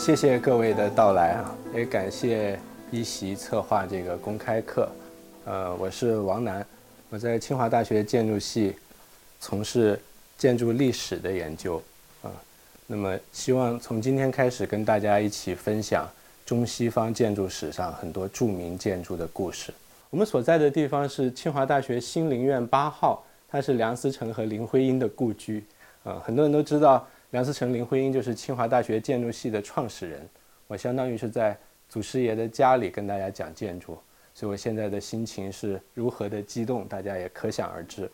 谢谢各位的到来啊，也感谢一席策划这个公开课。呃，我是王楠，我在清华大学建筑系从事建筑历史的研究啊。那么，希望从今天开始跟大家一起分享中西方建筑史上很多著名建筑的故事。我们所在的地方是清华大学新林院八号，它是梁思成和林徽因的故居。啊，很多人都知道梁思成、林徽因就是清华大学建筑系的创始人。我相当于是在祖师爷的家里跟大家讲建筑，所以我现在的心情是如何的激动，大家也可想而知。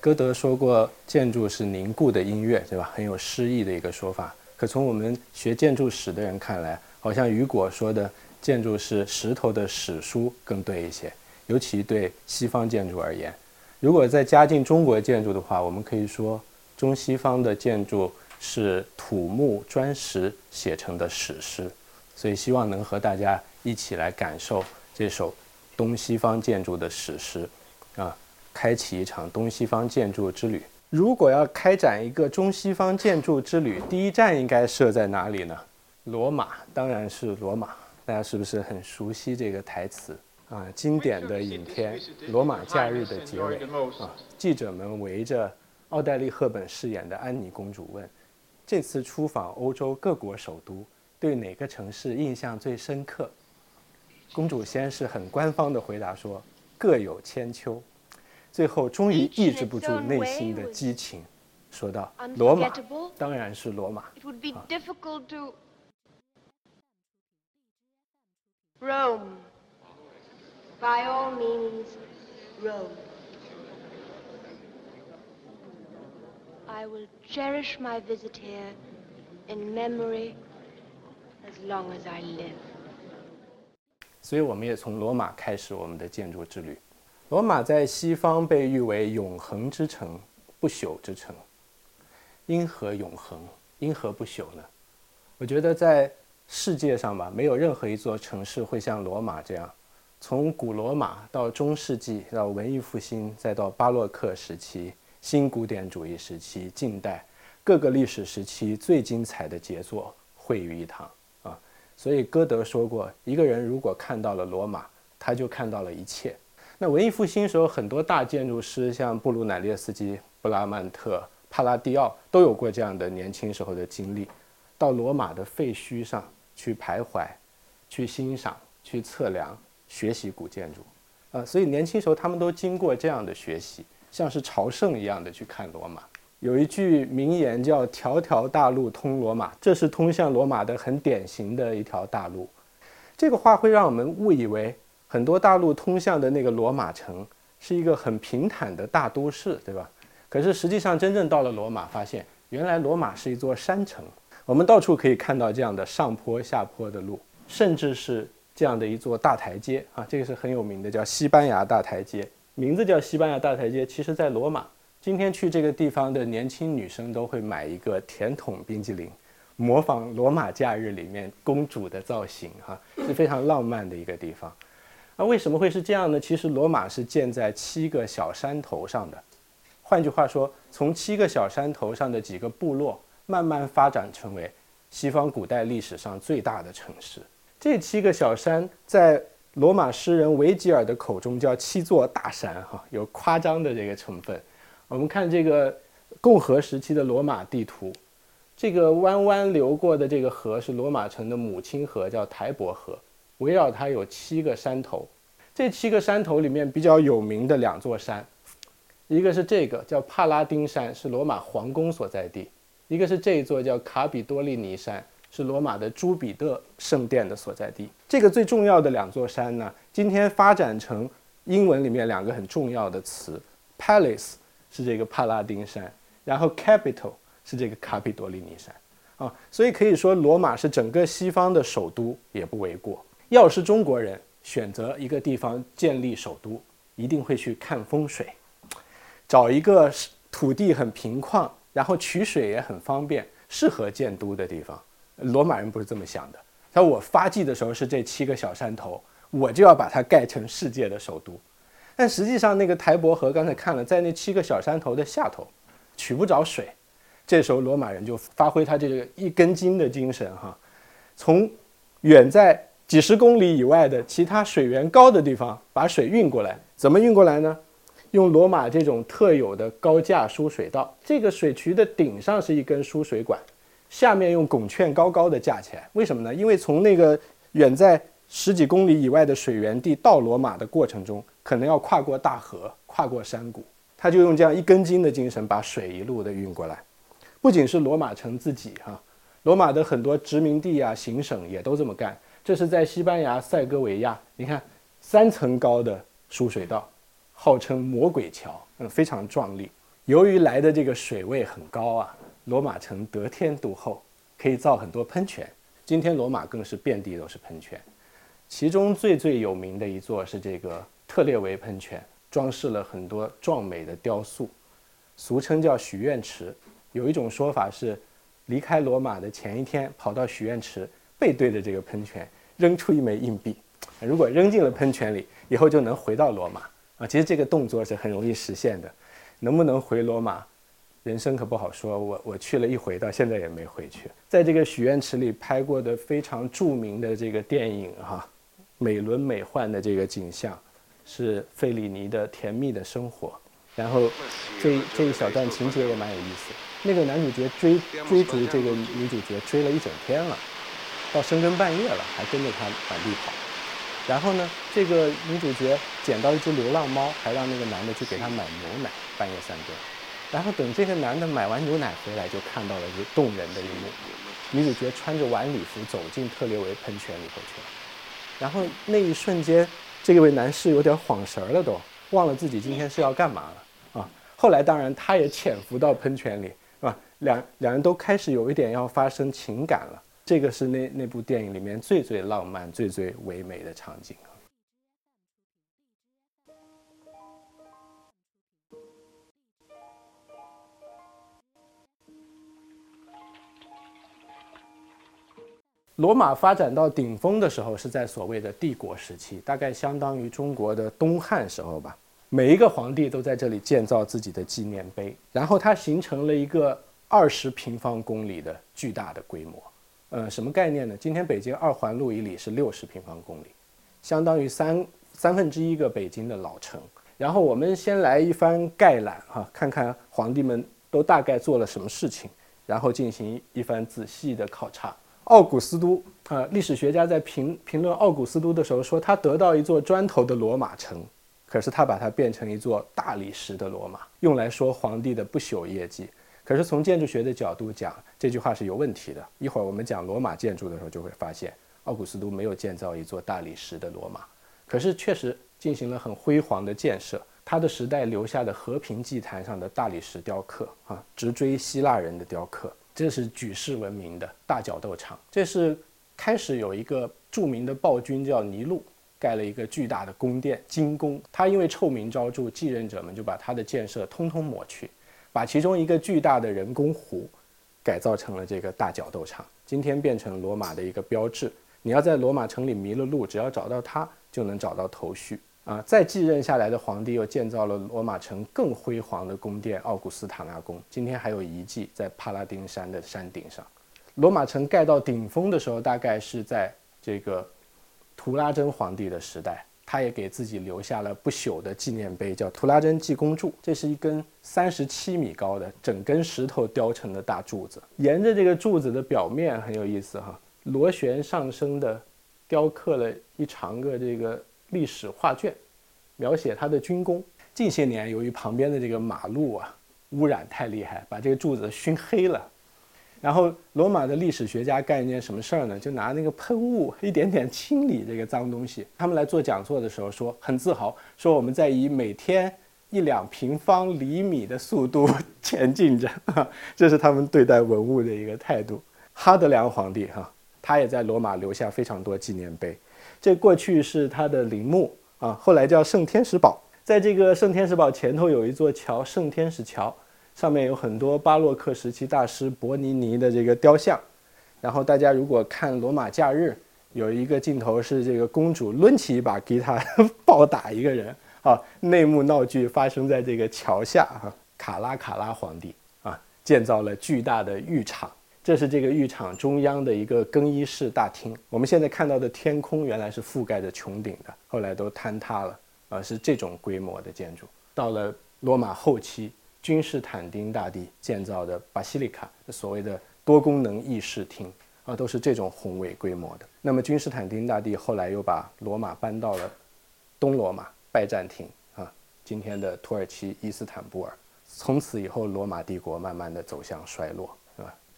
歌德说过，建筑是凝固的音乐，对吧？很有诗意的一个说法。可从我们学建筑史的人看来，好像雨果说的建筑是石头的史书更对一些。尤其对西方建筑而言，如果再加进中国建筑的话，我们可以说中西方的建筑是土木砖石写成的史诗。所以希望能和大家一起来感受这首东西方建筑的史诗，啊，开启一场东西方建筑之旅。如果要开展一个中西方建筑之旅，第一站应该设在哪里呢？罗马，当然是罗马。大家是不是很熟悉这个台词？啊，经典的影片《罗马假日》的结尾啊，记者们围着奥黛丽·赫本饰演的安妮公主问：“这次出访欧洲各国首都，对哪个城市印象最深刻？”公主先是很官方的回答说：“各有千秋。”最后终于抑制不住内心的激情，说道：“罗马，当然是罗马。” Rome. By all means, Rome. I will cherish my visit here in memory as long as I live. 所以，我们也从罗马开始我们的建筑之旅。罗马在西方被誉为永恒之城、不朽之城。因何永恒？因何不朽呢？我觉得在世界上吧，没有任何一座城市会像罗马这样。从古罗马到中世纪，到文艺复兴，再到巴洛克时期、新古典主义时期、近代各个历史时期最精彩的杰作汇于一堂啊！所以歌德说过，一个人如果看到了罗马，他就看到了一切。那文艺复兴时候，很多大建筑师，像布鲁乃列斯基、布拉曼特、帕拉蒂奥，都有过这样的年轻时候的经历，到罗马的废墟上去徘徊，去欣赏，去测量。学习古建筑，啊，所以年轻时候他们都经过这样的学习，像是朝圣一样的去看罗马。有一句名言叫“条条大路通罗马”，这是通向罗马的很典型的一条大路。这个话会让我们误以为很多大路通向的那个罗马城是一个很平坦的大都市，对吧？可是实际上真正到了罗马，发现原来罗马是一座山城。我们到处可以看到这样的上坡下坡的路，甚至是。这样的一座大台阶啊，这个是很有名的，叫西班牙大台阶，名字叫西班牙大台阶。其实，在罗马，今天去这个地方的年轻女生都会买一个甜筒冰激凌，模仿罗马假日里面公主的造型，哈，是非常浪漫的一个地方。那为什么会是这样呢？其实，罗马是建在七个小山头上的，换句话说，从七个小山头上的几个部落，慢慢发展成为西方古代历史上最大的城市。这七个小山在罗马诗人维吉尔的口中叫七座大山，哈，有夸张的这个成分。我们看这个共和时期的罗马地图，这个弯弯流过的这个河是罗马城的母亲河，叫台伯河，围绕它有七个山头。这七个山头里面比较有名的两座山，一个是这个叫帕拉丁山，是罗马皇宫所在地；一个是这一座叫卡比多利尼山。是罗马的朱比特圣殿的所在地。这个最重要的两座山呢，今天发展成英文里面两个很重要的词：palace 是这个帕拉丁山，然后 capital 是这个卡比多利尼山。啊，所以可以说罗马是整个西方的首都也不为过。要是中国人选择一个地方建立首都，一定会去看风水，找一个土地很平旷，然后取水也很方便，适合建都的地方。罗马人不是这么想的，他我发迹的时候是这七个小山头，我就要把它盖成世界的首都。但实际上，那个台伯河刚才看了，在那七个小山头的下头，取不着水。这时候罗马人就发挥他这个一根筋的精神，哈，从远在几十公里以外的其他水源高的地方把水运过来。怎么运过来呢？用罗马这种特有的高架输水道，这个水渠的顶上是一根输水管，下面用拱券高高的架起来。为什么呢？因为从那个远在十几公里以外的水源地到罗马的过程中，可能要跨过大河、跨过山谷，他就用这样一根筋的精神把水一路的运过来。不仅是罗马城自己哈，罗马的很多殖民地啊、行省也都这么干。这是在西班牙塞戈维亚，你看三层高的输水道。号称魔鬼桥，嗯，非常壮丽。由于来的这个水位很高啊，罗马城得天独厚，可以造很多喷泉。今天罗马更是遍地都是喷泉，其中最最有名的一座是这个特列维喷泉，装饰了很多壮美的雕塑，俗称叫许愿池。有一种说法是，离开罗马的前一天，跑到许愿池，背对着这个喷泉，扔出一枚硬币，如果扔进了喷泉里，以后就能回到罗马。啊，其实这个动作是很容易实现的，能不能回罗马，人生可不好说。我我去了一回，到现在也没回去。在这个许愿池里拍过的非常著名的这个电影哈，美轮美奂的这个景象，是费里尼的《甜蜜的生活》。然后这这一小段情节也蛮有意思。那个男主角追追逐这个女主角追了一整天了，到深更半夜了，还跟着她满地跑。然后呢，这个女主角捡到一只流浪猫，还让那个男的去给她买牛奶，半夜三更。然后等这个男的买完牛奶回来，就看到了一个动人的一幕：女主角穿着晚礼服走进特列维喷泉里头去了。然后那一瞬间，这位男士有点晃神了，都忘了自己今天是要干嘛了啊。后来当然他也潜伏到喷泉里，是吧？两两人都开始有一点要发生情感了。这个是那那部电影里面最最浪漫、最最唯美的场景罗马发展到顶峰的时候是在所谓的帝国时期，大概相当于中国的东汉时候吧。每一个皇帝都在这里建造自己的纪念碑，然后它形成了一个二十平方公里的巨大的规模。呃，什么概念呢？今天北京二环路以里是六十平方公里，相当于三三分之一个北京的老城。然后我们先来一番概览哈，看看皇帝们都大概做了什么事情，然后进行一番仔细的考察。奥古斯都啊，历史学家在评评论奥古斯都的时候说，他得到一座砖头的罗马城，可是他把它变成一座大理石的罗马，用来说皇帝的不朽业绩。可是从建筑学的角度讲，这句话是有问题的。一会儿我们讲罗马建筑的时候，就会发现奥古斯都没有建造一座大理石的罗马，可是确实进行了很辉煌的建设。他的时代留下的和平祭坛上的大理石雕刻啊，直追希腊人的雕刻，这是举世闻名的大角斗场。这是开始有一个著名的暴君叫尼禄，盖了一个巨大的宫殿金宫。他因为臭名昭著，继任者们就把他的建设通通抹去。把其中一个巨大的人工湖改造成了这个大角斗场，今天变成罗马的一个标志。你要在罗马城里迷了路，只要找到它，就能找到头绪啊！再继任下来的皇帝又建造了罗马城更辉煌的宫殿——奥古斯塔纳宫，今天还有遗迹在帕拉丁山的山顶上。罗马城盖到顶峰的时候，大概是在这个图拉真皇帝的时代。他也给自己留下了不朽的纪念碑，叫图拉真济公柱。这是一根三十七米高的整根石头雕成的大柱子，沿着这个柱子的表面很有意思哈，螺旋上升的雕刻了一长个这个历史画卷，描写他的军功。近些年由于旁边的这个马路啊污染太厉害，把这个柱子熏黑了。然后罗马的历史学家干一件什么事儿呢？就拿那个喷雾一点点清理这个脏东西。他们来做讲座的时候说很自豪，说我们在以每天一两平方厘米的速度前进着，这是他们对待文物的一个态度。哈德良皇帝哈，他也在罗马留下非常多纪念碑。这过去是他的陵墓啊，后来叫圣天使堡。在这个圣天使堡前头有一座桥，圣天使桥。上面有很多巴洛克时期大师伯尼尼的这个雕像，然后大家如果看《罗马假日》，有一个镜头是这个公主抡起一把吉他 暴打一个人啊，内幕闹剧发生在这个桥下哈。卡拉卡拉皇帝啊，建造了巨大的浴场，这是这个浴场中央的一个更衣室大厅。我们现在看到的天空原来是覆盖着穹顶的，后来都坍塌了，而是这种规模的建筑。到了罗马后期，君士坦丁大帝建造的巴西利卡，所谓的多功能议事厅啊，都是这种宏伟规模的。那么君士坦丁大帝后来又把罗马搬到了东罗马拜占庭啊，今天的土耳其伊斯坦布尔。从此以后，罗马帝国慢慢的走向衰落，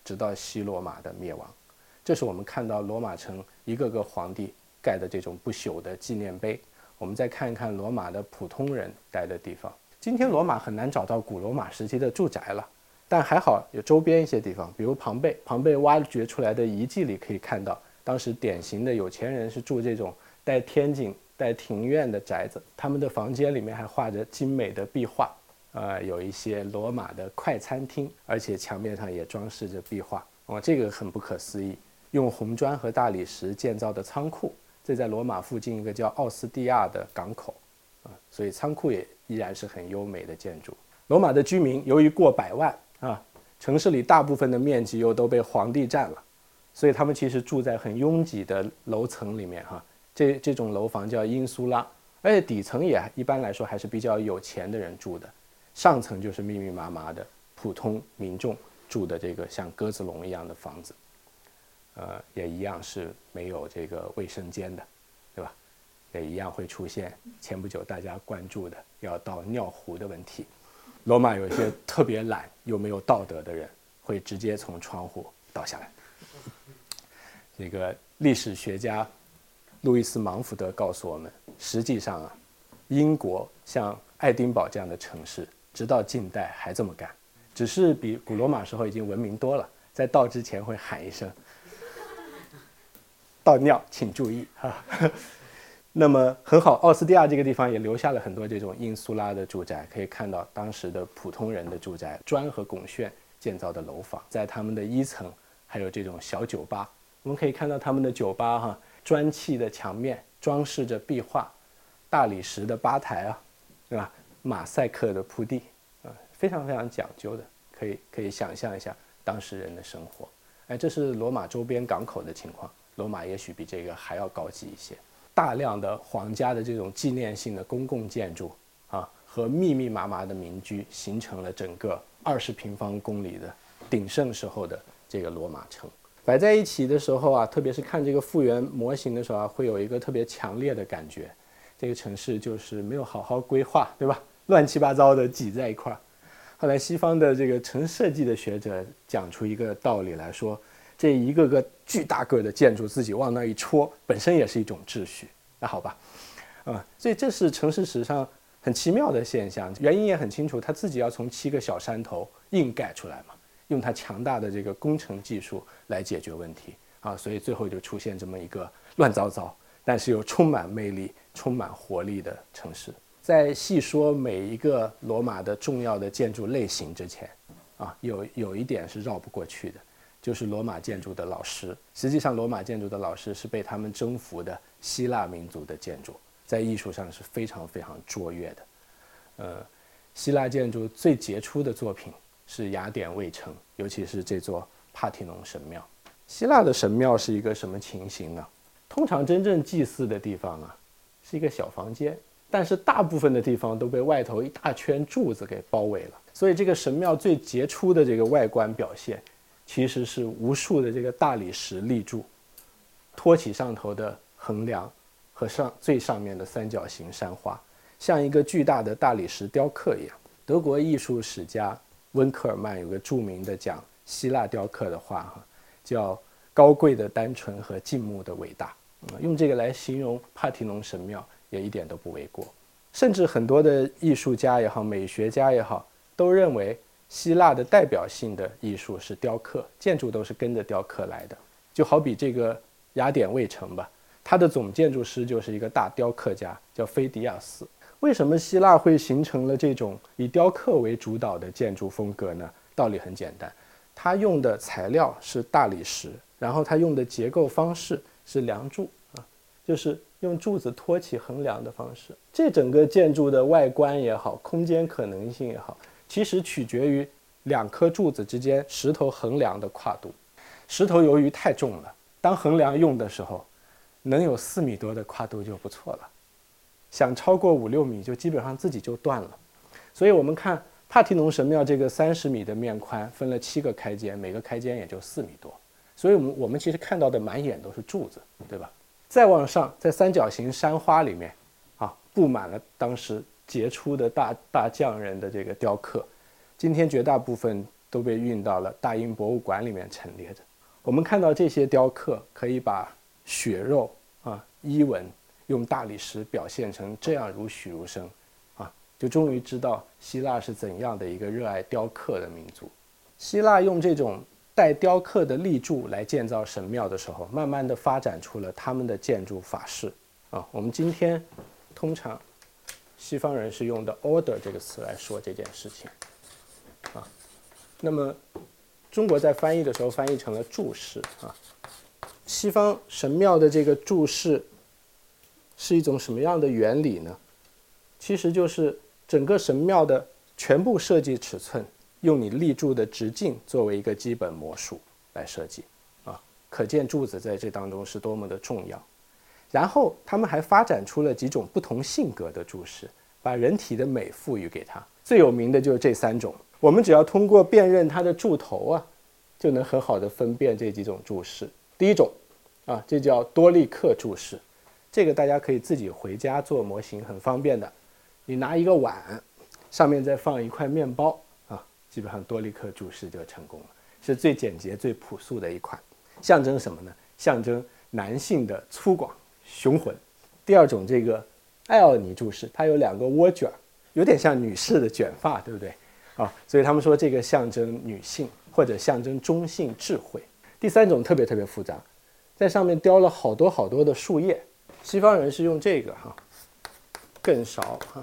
直到西罗马的灭亡。这是我们看到罗马城一个个皇帝盖的这种不朽的纪念碑。我们再看一看罗马的普通人待的地方。今天罗马很难找到古罗马时期的住宅了，但还好有周边一些地方，比如庞贝。庞贝挖掘出来的遗迹里可以看到，当时典型的有钱人是住这种带天井、带庭院的宅子，他们的房间里面还画着精美的壁画。呃，有一些罗马的快餐厅，而且墙面上也装饰着壁画。哦，这个很不可思议，用红砖和大理石建造的仓库，这在罗马附近一个叫奥斯蒂亚的港口，啊，所以仓库也依然是很优美的建筑。罗马的居民由于过百万啊，城市里大部分的面积又都被皇帝占了，所以他们其实住在很拥挤的楼层里面哈。这这种楼房叫英苏拉，而且底层也一般来说还是比较有钱的人住的。上层就是密密麻麻的普通民众住的这个像鸽子笼一样的房子，呃，也一样是没有这个卫生间的，对吧？也一样会出现前不久大家关注的要倒尿壶的问题。罗马有一些特别懒又没有道德的人，会直接从窗户倒下来。这个历史学家路易斯·芒福德告诉我们，实际上啊，英国像爱丁堡这样的城市。直到近代还这么干，只是比古罗马时候已经文明多了。在倒之前会喊一声“倒尿，请注意”哈。那么很好，奥斯蒂亚这个地方也留下了很多这种因苏拉的住宅，可以看到当时的普通人的住宅，砖和拱券建造的楼房，在他们的一层还有这种小酒吧。我们可以看到他们的酒吧哈，砖砌的墙面装饰着壁画，大理石的吧台啊，对吧？马赛克的铺地，啊，非常非常讲究的，可以可以想象一下当时人的生活。哎，这是罗马周边港口的情况，罗马也许比这个还要高级一些。大量的皇家的这种纪念性的公共建筑啊，和密密麻麻的民居，形成了整个二十平方公里的鼎盛时候的这个罗马城。摆在一起的时候啊，特别是看这个复原模型的时候啊，会有一个特别强烈的感觉，这个城市就是没有好好规划，对吧？乱七八糟的挤在一块儿，后来西方的这个城设计的学者讲出一个道理来说，这一个个巨大个的建筑自己往那一戳，本身也是一种秩序。那好吧，啊，所以这是城市史上很奇妙的现象，原因也很清楚，他自己要从七个小山头硬盖出来嘛，用他强大的这个工程技术来解决问题啊，所以最后就出现这么一个乱糟糟，但是又充满魅力、充满活力的城市。在细说每一个罗马的重要的建筑类型之前，啊，有有一点是绕不过去的，就是罗马建筑的老师。实际上，罗马建筑的老师是被他们征服的希腊民族的建筑，在艺术上是非常非常卓越的。呃，希腊建筑最杰出的作品是雅典卫城，尤其是这座帕提农神庙。希腊的神庙是一个什么情形呢？通常真正祭祀的地方啊，是一个小房间。但是大部分的地方都被外头一大圈柱子给包围了，所以这个神庙最杰出的这个外观表现，其实是无数的这个大理石立柱，托起上头的横梁和上最上面的三角形山花，像一个巨大的大理石雕刻一样。德国艺术史家温克尔曼有个著名的讲希腊雕刻的话，哈，叫高贵的单纯和静穆的伟大，用这个来形容帕提农神庙。也一点都不为过，甚至很多的艺术家也好，美学家也好，都认为希腊的代表性的艺术是雕刻，建筑都是跟着雕刻来的。就好比这个雅典卫城吧，它的总建筑师就是一个大雕刻家，叫菲迪亚斯。为什么希腊会形成了这种以雕刻为主导的建筑风格呢？道理很简单，它用的材料是大理石，然后它用的结构方式是梁柱啊，就是。用柱子托起横梁的方式，这整个建筑的外观也好，空间可能性也好，其实取决于两颗柱子之间石头横梁的跨度。石头由于太重了，当横梁用的时候，能有四米多的跨度就不错了，想超过五六米就基本上自己就断了。所以我们看帕提农神庙这个三十米的面宽，分了七个开间，每个开间也就四米多。所以，我们我们其实看到的满眼都是柱子，对吧？再往上，在三角形山花里面，啊，布满了当时杰出的大大匠人的这个雕刻。今天绝大部分都被运到了大英博物馆里面陈列着。我们看到这些雕刻，可以把血肉啊、衣纹用大理石表现成这样如许如生，啊，就终于知道希腊是怎样的一个热爱雕刻的民族。希腊用这种。带雕刻的立柱来建造神庙的时候，慢慢的发展出了他们的建筑法式啊。我们今天通常西方人是用的 order 这个词来说这件事情啊。那么中国在翻译的时候翻译成了柱式啊。西方神庙的这个柱式是一种什么样的原理呢？其实就是整个神庙的全部设计尺寸。用你立柱的直径作为一个基本模数来设计，啊，可见柱子在这当中是多么的重要。然后他们还发展出了几种不同性格的柱式，把人体的美赋予给它。最有名的就是这三种，我们只要通过辨认它的柱头啊，就能很好的分辨这几种柱式。第一种，啊，这叫多利克柱式，这个大家可以自己回家做模型，很方便的。你拿一个碗，上面再放一块面包。基本上多利克柱式就成功了，是最简洁、最朴素的一款，象征什么呢？象征男性的粗犷、雄浑。第二种这个艾奥尼柱式，它有两个窝卷儿，有点像女士的卷发，对不对？啊，所以他们说这个象征女性或者象征中性智慧。第三种特别特别复杂，在上面雕了好多好多的树叶，西方人是用这个哈，更少哈。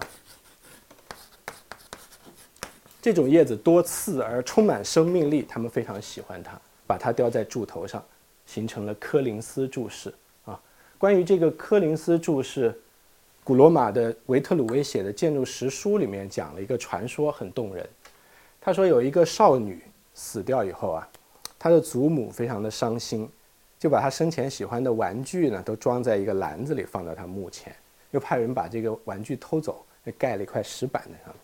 这种叶子多刺而充满生命力，他们非常喜欢它，把它雕在柱头上，形成了科林斯柱式啊。关于这个科林斯柱式，古罗马的维特鲁威写的建筑史书里面讲了一个传说，很动人。他说有一个少女死掉以后啊，她的祖母非常的伤心，就把她生前喜欢的玩具呢都装在一个篮子里放到她墓前，又派人把这个玩具偷走，盖了一块石板在上面。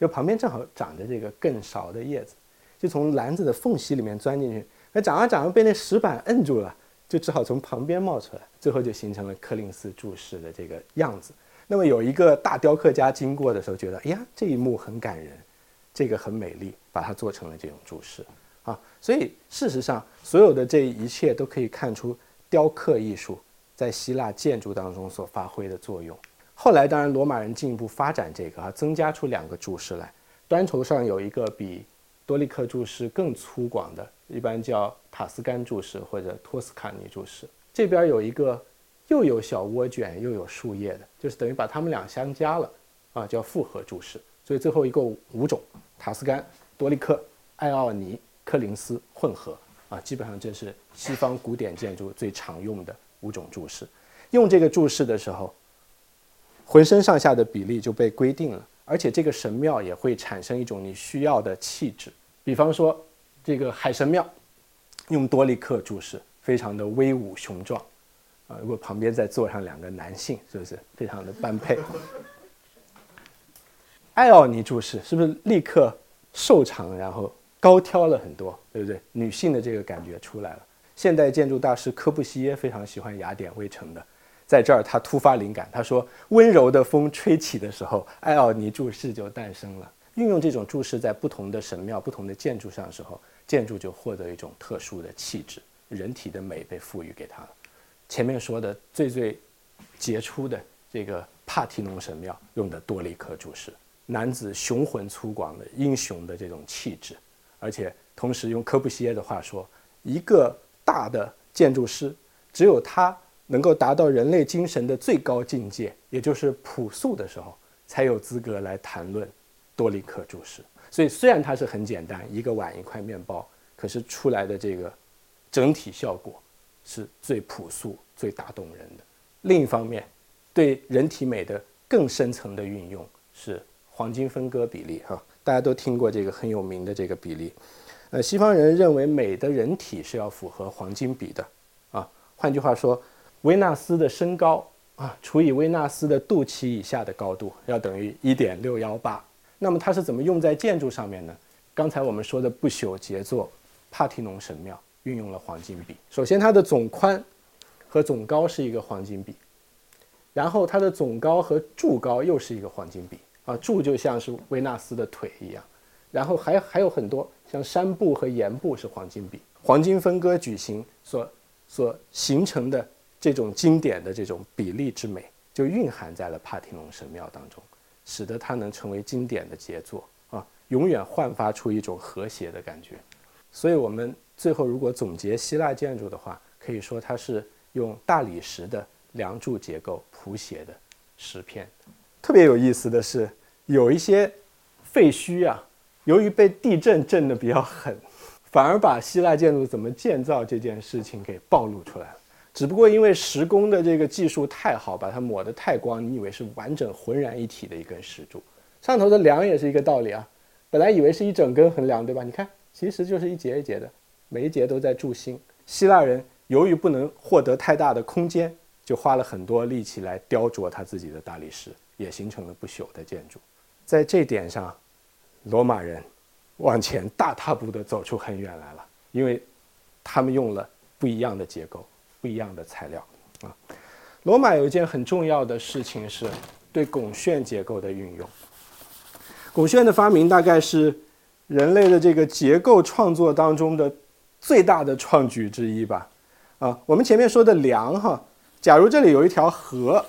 就旁边正好长着这个更少的叶子，就从篮子的缝隙里面钻进去，那长啊长啊被那石板摁住了，就只好从旁边冒出来，最后就形成了柯林斯柱式的这个样子。那么有一个大雕刻家经过的时候，觉得哎呀这一幕很感人，这个很美丽，把它做成了这种柱式啊。所以事实上，所有的这一切都可以看出雕刻艺术在希腊建筑当中所发挥的作用。后来，当然，罗马人进一步发展这个啊，增加出两个柱式来。端头上有一个比多利克柱式更粗犷的，一般叫塔斯干柱式或者托斯卡尼柱式。这边有一个又有小涡卷又有树叶的，就是等于把它们俩相加了啊，叫复合柱式。所以最后一共五种：塔斯干、多利克、艾奥尼、柯林斯混合啊，基本上这是西方古典建筑最常用的五种柱式。用这个柱式的时候。浑身上下的比例就被规定了，而且这个神庙也会产生一种你需要的气质。比方说，这个海神庙用多利克柱式，非常的威武雄壮啊。如果旁边再坐上两个男性，是不是非常的般配？艾奥尼柱式是不是立刻瘦长，然后高挑了很多，对不对？女性的这个感觉出来了。现代建筑大师科布西耶非常喜欢雅典卫城的。在这儿，他突发灵感，他说：“温柔的风吹起的时候，艾奥尼柱式就诞生了。运用这种柱式在不同的神庙、不同的建筑上的时候，建筑就获得一种特殊的气质，人体的美被赋予给它了。前面说的最最杰出的这个帕提农神庙用的多利克柱式，男子雄浑粗犷的英雄的这种气质，而且同时用科布西耶的话说，一个大的建筑师，只有他。”能够达到人类精神的最高境界，也就是朴素的时候，才有资格来谈论多利克柱式。所以，虽然它是很简单，一个碗一块面包，可是出来的这个整体效果是最朴素、最打动人的。另一方面，对人体美的更深层的运用是黄金分割比例。哈，大家都听过这个很有名的这个比例。呃，西方人认为美的人体是要符合黄金比的啊。换句话说，维纳斯的身高啊除以维纳斯的肚脐以下的高度要等于一点六幺八。那么它是怎么用在建筑上面呢？刚才我们说的不朽杰作帕提农神庙运用了黄金比。首先，它的总宽和总高是一个黄金比，然后它的总高和柱高又是一个黄金比啊，柱就像是维纳斯的腿一样，然后还还有很多像山部和岩部是黄金比，黄金分割矩形所所形成的这种经典的这种比例之美，就蕴含在了帕提农神庙当中，使得它能成为经典的杰作啊。永远焕发出一种和谐的感觉，所以，我们最后如果总结希腊建筑的话，可以说它是用大理石的梁柱结构谱写的诗篇。特别有意思的是，有一些废墟啊，由于被地震震得比较狠，反而把希腊建筑怎么建造这件事情给暴露出来了。只不过因为石工的这个技术太好，把它抹得太光，你以为是完整浑然一体的一根石柱，上头的梁也是一个道理啊。本来以为是一整根横梁，对吧？你看，其实就是一节一节的，每一节都在铸心。希腊人由于不能获得太大的空间，就花了很多力气来雕琢他自己的大理石，也形成了不朽的建筑。在这点上，罗马人往前大踏步地走出很远来了，因为他们用了不一样的结构、不一样的材料啊。罗马有一件很重要的事情是对拱券结构的运用。拱券的发明大概是人类的这个结构创作当中的最大的创举之一吧。啊，我们前面说的梁哈，假如这里有一条河，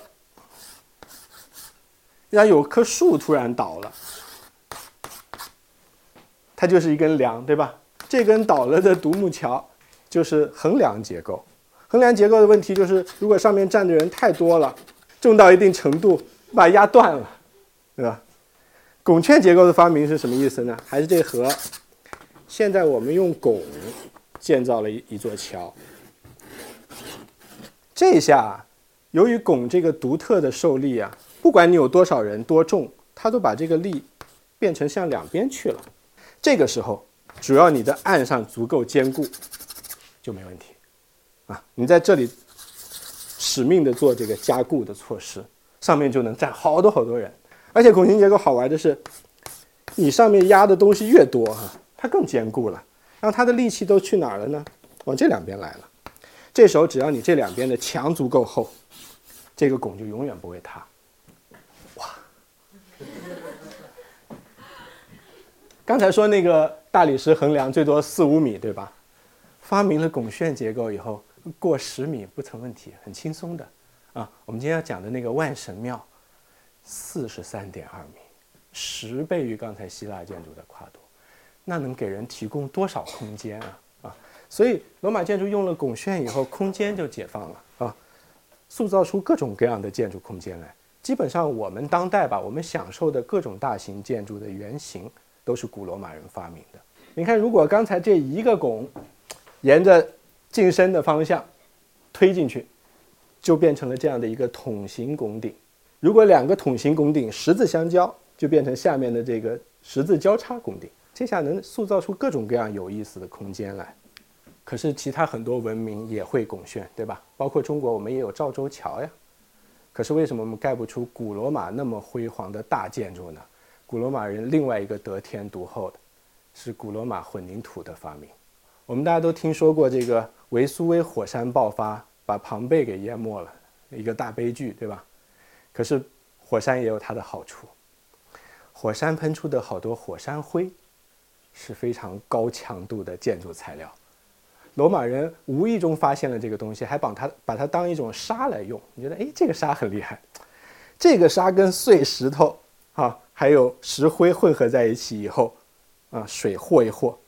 然后有棵树突然倒了，它就是一根梁，对吧？这根倒了的独木桥就是横梁结构。横梁结构的问题就是，如果上面站的人太多了，重到一定程度，把压断了，对吧？拱券结构的发明是什么意思呢？还是这河？现在我们用拱建造了一一座桥。这下，由于拱这个独特的受力啊，不管你有多少人多重，它都把这个力变成向两边去了。这个时候，主要你的岸上足够坚固，就没问题。啊，你在这里使命的做这个加固的措施，上面就能站好多好多人。而且拱形结构好玩的是，你上面压的东西越多哈，它更坚固了。然后它的力气都去哪儿了呢？往这两边来了。这时候只要你这两边的墙足够厚，这个拱就永远不会塌。哇！刚才说那个大理石横梁最多四五米，对吧？发明了拱券结构以后，过十米不成问题，很轻松的。啊，我们今天要讲的那个万神庙。四十三点二米，十倍于刚才希腊建筑的跨度，那能给人提供多少空间啊？啊，所以罗马建筑用了拱券以后，空间就解放了啊，塑造出各种各样的建筑空间来。基本上我们当代吧，我们享受的各种大型建筑的原型都是古罗马人发明的。你看，如果刚才这一个拱沿着进深的方向推进去，就变成了这样的一个筒形拱顶。如果两个筒形拱顶十字相交，就变成下面的这个十字交叉拱顶，这下能塑造出各种各样有意思的空间来。可是其他很多文明也会拱券，对吧？包括中国，我们也有赵州桥呀。可是为什么我们盖不出古罗马那么辉煌的大建筑呢？古罗马人另外一个得天独厚的，是古罗马混凝土的发明。我们大家都听说过这个维苏威火山爆发，把庞贝给淹没了，一个大悲剧，对吧？可是，火山也有它的好处。火山喷出的好多火山灰，是非常高强度的建筑材料。罗马人无意中发现了这个东西，还把它把它当一种沙来用。你觉得，哎，这个沙很厉害。这个沙跟碎石头啊，还有石灰混合在一起以后，啊，水和一和，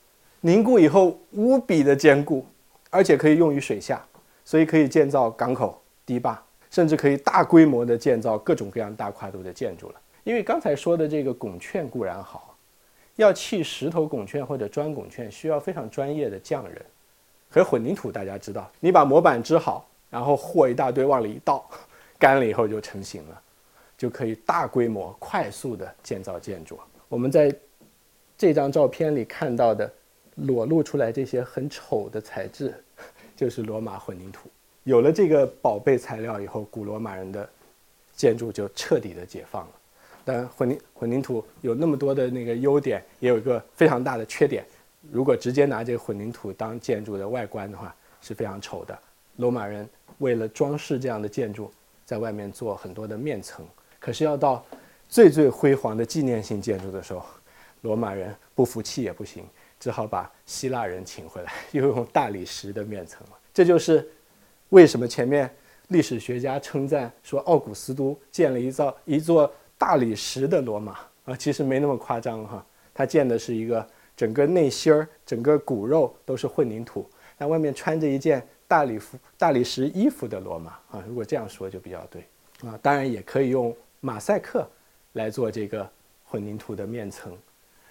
凝固以后无比的坚固，而且可以用于水下，所以可以建造港口、堤坝。甚至可以大规模的建造各种各样大跨度的建筑了。因为刚才说的这个拱券固然好，要砌石头拱券或者砖拱券需要非常专业的匠人。和混凝土大家知道，你把模板支好，然后和一大堆往里一倒，干了以后就成型了，就可以大规模快速的建造建筑。我们在这张照片里看到的裸露出来这些很丑的材质，就是罗马混凝土。有了这个宝贝材料以后，古罗马人的建筑就彻底的解放了。但混凝混凝土有那么多的那个优点，也有一个非常大的缺点。如果直接拿这个混凝土当建筑的外观的话，是非常丑的。罗马人为了装饰这样的建筑，在外面做很多的面层。可是要到最最辉煌的纪念性建筑的时候，罗马人不服气也不行，只好把希腊人请回来，又用大理石的面层了。这就是为什么前面历史学家称赞说奥古斯都建了一造一座大理石的罗马啊，其实没那么夸张哈。他建的是一个整个内心儿、整个骨肉都是混凝土，那外面穿着一件大理服、大理石衣服的罗马啊。如果这样说就比较对啊。当然也可以用马赛克来做这个混凝土的面层。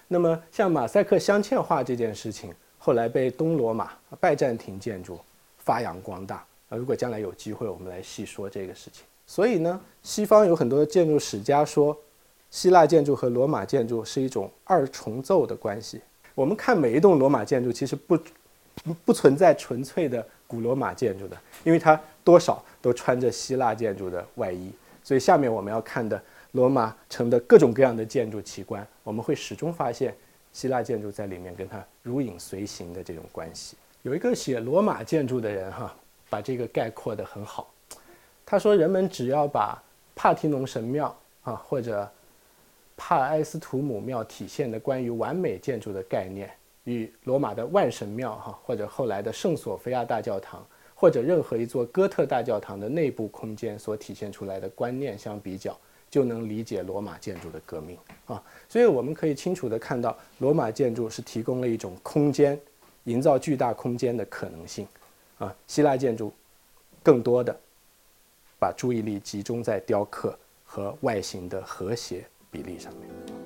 那么像马赛克镶嵌画这件事情，后来被东罗马拜占庭建筑发扬光大啊。如果将来有机会，我们来细说这个事情。所以呢，西方有很多建筑史家说，希腊建筑和罗马建筑是一种二重奏的关系。我们看每一栋罗马建筑，其实不不存在纯粹的古罗马建筑的，因为它多少都穿着希腊建筑的外衣。所以下面我们要看的罗马城的各种各样的建筑奇观，我们会始终发现希腊建筑在里面跟它如影随形的这种关系。有一个写罗马建筑的人哈，把这个概括得很好。他说，人们只要把帕提农神庙啊或者帕埃斯图姆庙体现的关于完美建筑的概念，与罗马的万神庙哈或者后来的圣索菲亚大教堂。或者任何一座哥特大教堂的内部空间所体现出来的观念相比较，就能理解罗马建筑的革命啊！所以我们可以清楚地看到，罗马建筑是提供了一种空间，营造巨大空间的可能性啊！希腊建筑更多的把注意力集中在雕刻和外形的和谐比例上面。